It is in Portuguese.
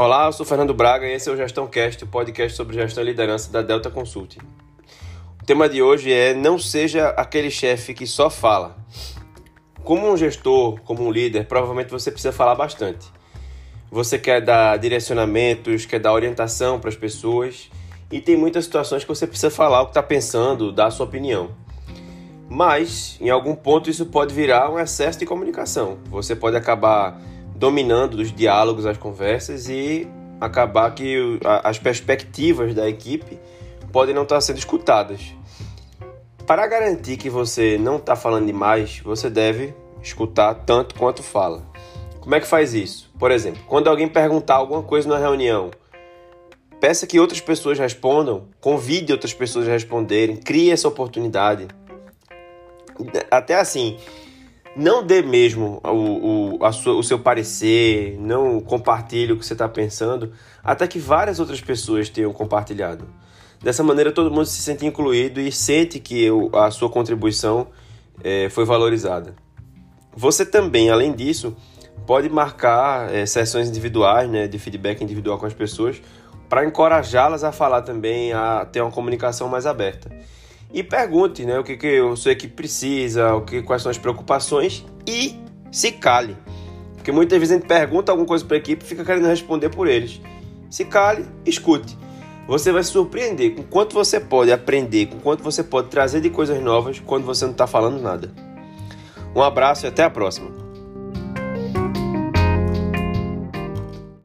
Olá, eu sou Fernando Braga e esse é o Gestão Cast, o podcast sobre gestão e liderança da Delta Consulting. O tema de hoje é não seja aquele chefe que só fala. Como um gestor, como um líder, provavelmente você precisa falar bastante. Você quer dar direcionamentos, quer dar orientação para as pessoas e tem muitas situações que você precisa falar o que está pensando, dar a sua opinião. Mas, em algum ponto, isso pode virar um excesso de comunicação. Você pode acabar dominando os diálogos, as conversas e acabar que as perspectivas da equipe podem não estar sendo escutadas. Para garantir que você não está falando demais, você deve escutar tanto quanto fala. Como é que faz isso? Por exemplo, quando alguém perguntar alguma coisa na reunião, peça que outras pessoas respondam, convide outras pessoas a responderem, crie essa oportunidade. Até assim, não dê mesmo o, o, sua, o seu parecer, não compartilhe o que você está pensando, até que várias outras pessoas tenham compartilhado. Dessa maneira, todo mundo se sente incluído e sente que a sua contribuição é, foi valorizada. Você também, além disso, pode marcar é, sessões individuais, né, de feedback individual com as pessoas, para encorajá-las a falar também, a ter uma comunicação mais aberta e pergunte né, o que, que sua equipe precisa, o que, quais são as preocupações e se cale. Porque muitas vezes a gente pergunta alguma coisa para a equipe e fica querendo responder por eles. Se cale, escute. Você vai se surpreender com quanto você pode aprender, com quanto você pode trazer de coisas novas quando você não está falando nada. Um abraço e até a próxima.